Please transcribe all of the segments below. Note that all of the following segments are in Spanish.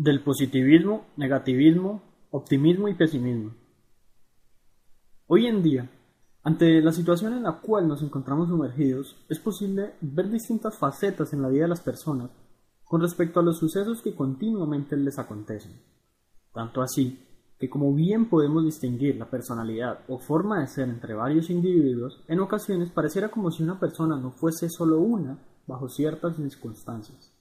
del positivismo, negativismo, optimismo y pesimismo. Hoy en día, ante la situación en la cual nos encontramos sumergidos, es posible ver distintas facetas en la vida de las personas con respecto a los sucesos que continuamente les acontecen. Tanto así que como bien podemos distinguir la personalidad o forma de ser entre varios individuos, en ocasiones pareciera como si una persona no fuese solo una bajo ciertas circunstancias.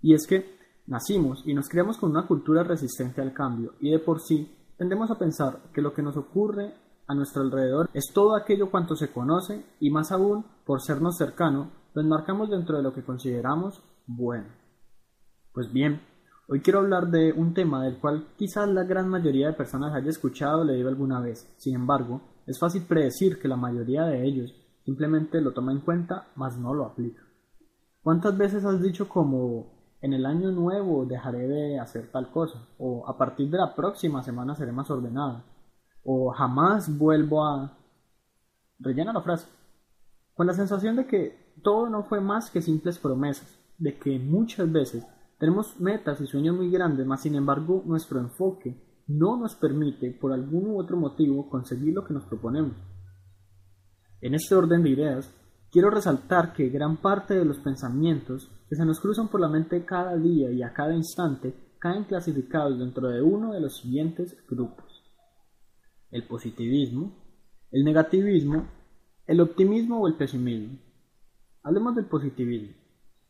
Y es que Nacimos y nos criamos con una cultura resistente al cambio y de por sí tendemos a pensar que lo que nos ocurre a nuestro alrededor es todo aquello cuanto se conoce y más aún por sernos cercano lo enmarcamos dentro de lo que consideramos bueno. Pues bien, hoy quiero hablar de un tema del cual quizás la gran mayoría de personas haya escuchado o leído alguna vez. Sin embargo, es fácil predecir que la mayoría de ellos simplemente lo toma en cuenta, mas no lo aplica. ¿Cuántas veces has dicho como en el año nuevo dejaré de hacer tal cosa, o a partir de la próxima semana seré más ordenada, o jamás vuelvo a... Rellena la frase. Con la sensación de que todo no fue más que simples promesas, de que muchas veces tenemos metas y sueños muy grandes, mas sin embargo nuestro enfoque no nos permite por algún u otro motivo conseguir lo que nos proponemos. En este orden de ideas, quiero resaltar que gran parte de los pensamientos que se nos cruzan por la mente cada día y a cada instante caen clasificados dentro de uno de los siguientes grupos. El positivismo, el negativismo, el optimismo o el pesimismo. Hablemos del positivismo.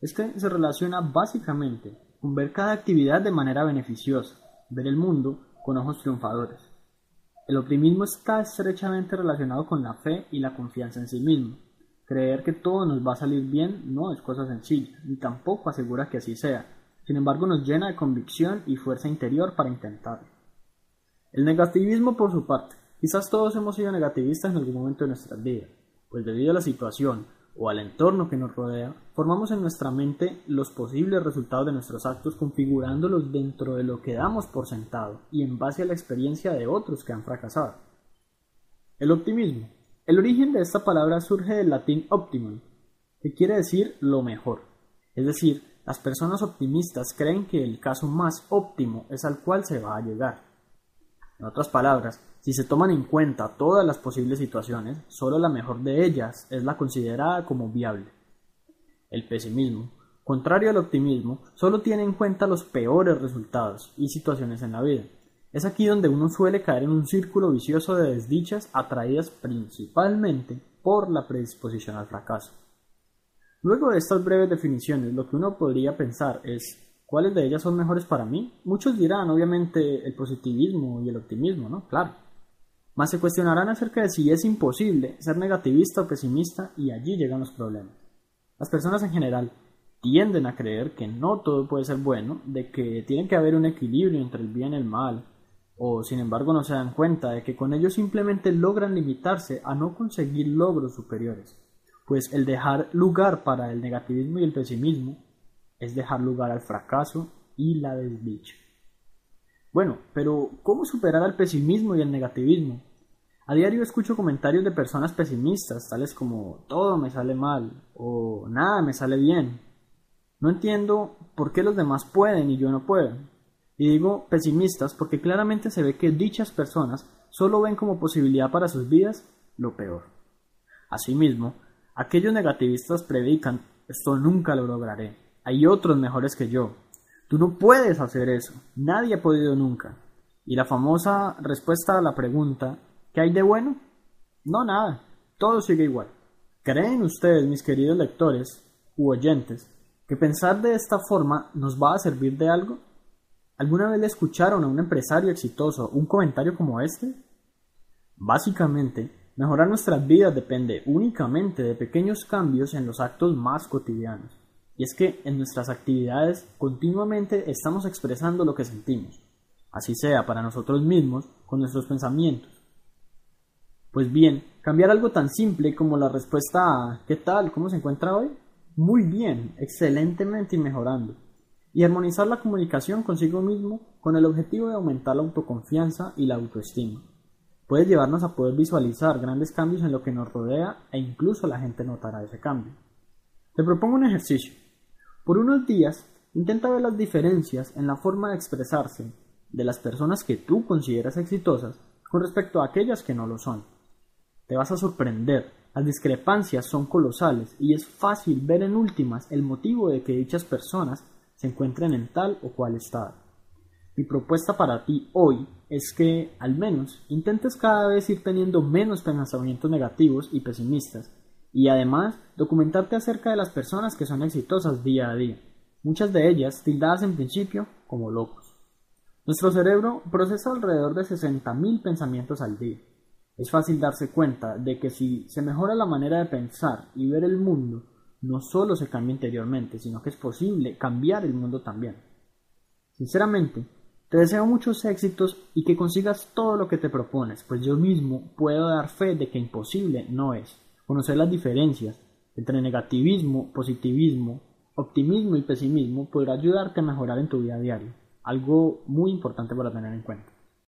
Este se relaciona básicamente con ver cada actividad de manera beneficiosa, ver el mundo con ojos triunfadores. El optimismo está estrechamente relacionado con la fe y la confianza en sí mismo, Creer que todo nos va a salir bien no es cosa sencilla, ni tampoco asegura que así sea. Sin embargo, nos llena de convicción y fuerza interior para intentarlo. El negativismo, por su parte, quizás todos hemos sido negativistas en algún momento de nuestras vidas, pues debido a la situación o al entorno que nos rodea, formamos en nuestra mente los posibles resultados de nuestros actos configurándolos dentro de lo que damos por sentado y en base a la experiencia de otros que han fracasado. El optimismo el origen de esta palabra surge del latín optimum, que quiere decir lo mejor. Es decir, las personas optimistas creen que el caso más óptimo es al cual se va a llegar. En otras palabras, si se toman en cuenta todas las posibles situaciones, solo la mejor de ellas es la considerada como viable. El pesimismo, contrario al optimismo, solo tiene en cuenta los peores resultados y situaciones en la vida. Es aquí donde uno suele caer en un círculo vicioso de desdichas atraídas principalmente por la predisposición al fracaso. Luego de estas breves definiciones, lo que uno podría pensar es ¿cuáles de ellas son mejores para mí? Muchos dirán, obviamente, el positivismo y el optimismo, ¿no? Claro. Mas se cuestionarán acerca de si es imposible ser negativista o pesimista y allí llegan los problemas. Las personas en general tienden a creer que no todo puede ser bueno, de que tiene que haber un equilibrio entre el bien y el mal, o sin embargo no se dan cuenta de que con ello simplemente logran limitarse a no conseguir logros superiores, pues el dejar lugar para el negativismo y el pesimismo es dejar lugar al fracaso y la desdicha. Bueno, pero ¿cómo superar al pesimismo y el negativismo? A diario escucho comentarios de personas pesimistas, tales como todo me sale mal o nada me sale bien. No entiendo por qué los demás pueden y yo no puedo. Y digo pesimistas porque claramente se ve que dichas personas solo ven como posibilidad para sus vidas lo peor. Asimismo, aquellos negativistas predican esto nunca lo lograré. Hay otros mejores que yo. Tú no puedes hacer eso. Nadie ha podido nunca. Y la famosa respuesta a la pregunta ¿qué hay de bueno? No, nada. Todo sigue igual. ¿Creen ustedes, mis queridos lectores u oyentes, que pensar de esta forma nos va a servir de algo? ¿Alguna vez le escucharon a un empresario exitoso un comentario como este? Básicamente, mejorar nuestras vidas depende únicamente de pequeños cambios en los actos más cotidianos. Y es que en nuestras actividades continuamente estamos expresando lo que sentimos, así sea para nosotros mismos con nuestros pensamientos. Pues bien, cambiar algo tan simple como la respuesta a ¿qué tal? ¿Cómo se encuentra hoy? Muy bien, excelentemente y mejorando y armonizar la comunicación consigo mismo con el objetivo de aumentar la autoconfianza y la autoestima. Puede llevarnos a poder visualizar grandes cambios en lo que nos rodea e incluso la gente notará ese cambio. Te propongo un ejercicio. Por unos días, Intenta ver las diferencias en la forma de expresarse de las personas que tú consideras exitosas con respecto a aquellas que no lo son. Te vas a sorprender, las discrepancias son colosales y es fácil ver en últimas el motivo de que dichas personas se encuentren en tal o cual estado. Mi propuesta para ti hoy es que, al menos, intentes cada vez ir teniendo menos pensamientos negativos y pesimistas, y además documentarte acerca de las personas que son exitosas día a día, muchas de ellas tildadas en principio como locos. Nuestro cerebro procesa alrededor de 60.000 pensamientos al día. Es fácil darse cuenta de que si se mejora la manera de pensar y ver el mundo, no solo se cambia interiormente, sino que es posible cambiar el mundo también. Sinceramente, te deseo muchos éxitos y que consigas todo lo que te propones, pues yo mismo puedo dar fe de que imposible no es. Conocer las diferencias entre negativismo, positivismo, optimismo y pesimismo podrá ayudarte a mejorar en tu vida diaria, algo muy importante para tener en cuenta.